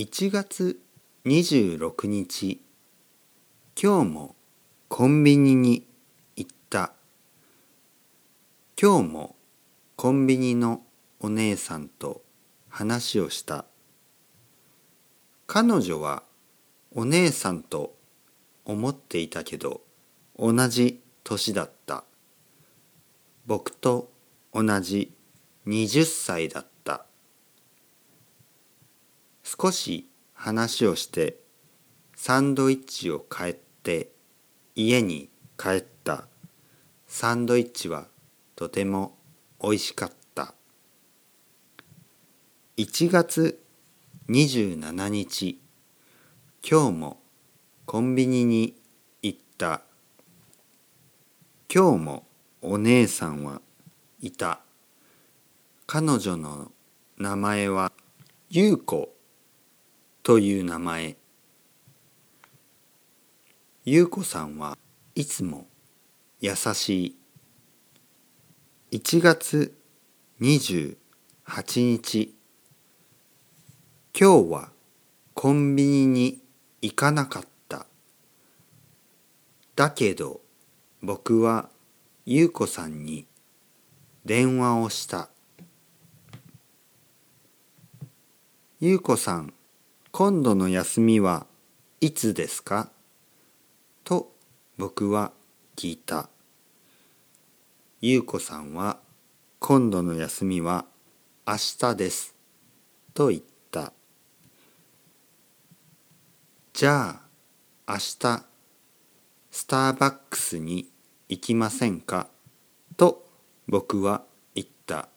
1月26日今日もコンビニに行った。今日もコンビニのお姉さんと話をした。彼女はお姉さんと思っていたけど同じ年だった。僕と同じ20歳だった。少し話をしてサンドイッチを買って家に帰った。サンドイッチはとてもおいしかった。1月27日今日もコンビニに行った。今日もお姉さんはいた。彼女の名前は優子。という名前。優子さんはいつも優しい。1月28日。今日はコンビニに行かなかった。だけど僕は優子さんに電話をした。優子さん今度の休みはいつですか？と僕は聞いた。優子さんは今度の休みは明日です。と言った。じゃあ明日スターバックスに行きませんか？と僕は言った。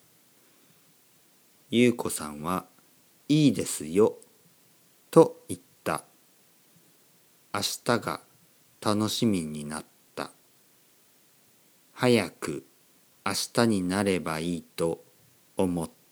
優子さんはいいですよと言った明日が楽しみになった。早く明日になればいいと思った。